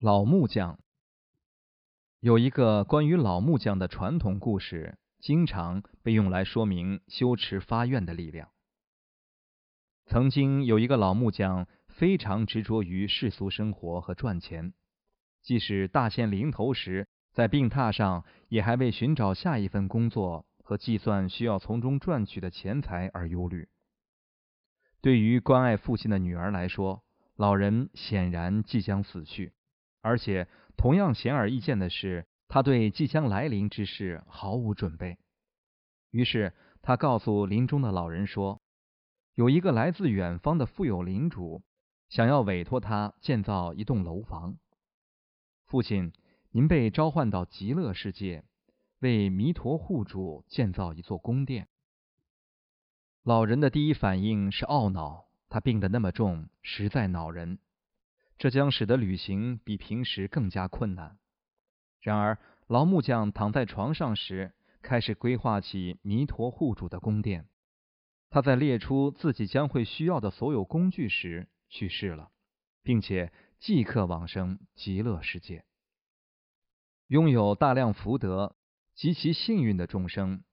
老木匠有一个关于老木匠的传统故事，经常被用来说明修持发愿的力量。曾经有一个老木匠，非常执着于世俗生活和赚钱，即使大限临头时，在病榻上，也还为寻找下一份工作和计算需要从中赚取的钱财而忧虑。对于关爱父亲的女儿来说，老人显然即将死去。而且，同样显而易见的是，他对即将来临之事毫无准备。于是，他告诉临终的老人说：“有一个来自远方的富有领主，想要委托他建造一栋楼房。父亲，您被召唤到极乐世界，为弥陀护主建造一座宫殿。”老人的第一反应是懊恼，他病得那么重，实在恼人。这将使得旅行比平时更加困难。然而，老木匠躺在床上时，开始规划起弥陀护主的宫殿。他在列出自己将会需要的所有工具时去世了，并且即刻往生极乐世界。拥有大量福德、极其幸运的众生，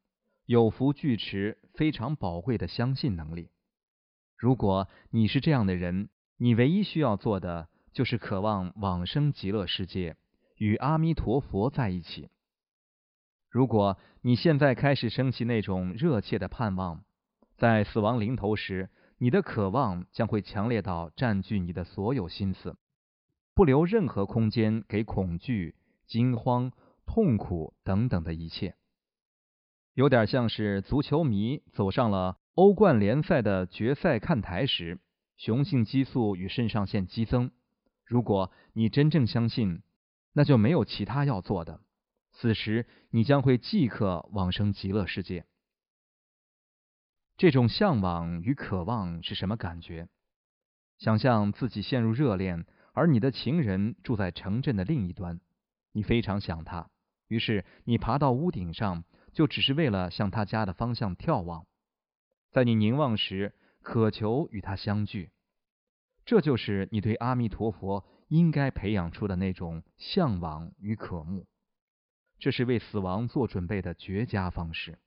有福具持非常宝贵的相信能力。如果你是这样的人，你唯一需要做的。就是渴望往生极乐世界，与阿弥陀佛在一起。如果你现在开始升起那种热切的盼望，在死亡临头时，你的渴望将会强烈到占据你的所有心思，不留任何空间给恐惧、惊慌、痛苦等等的一切。有点像是足球迷走上了欧冠联赛的决赛看台时，雄性激素与肾上腺激增。如果你真正相信，那就没有其他要做的。此时，你将会即刻往生极乐世界。这种向往与渴望是什么感觉？想象自己陷入热恋，而你的情人住在城镇的另一端，你非常想他，于是你爬到屋顶上，就只是为了向他家的方向眺望。在你凝望时，渴求与他相聚。这就是你对阿弥陀佛应该培养出的那种向往与渴慕，这是为死亡做准备的绝佳方式。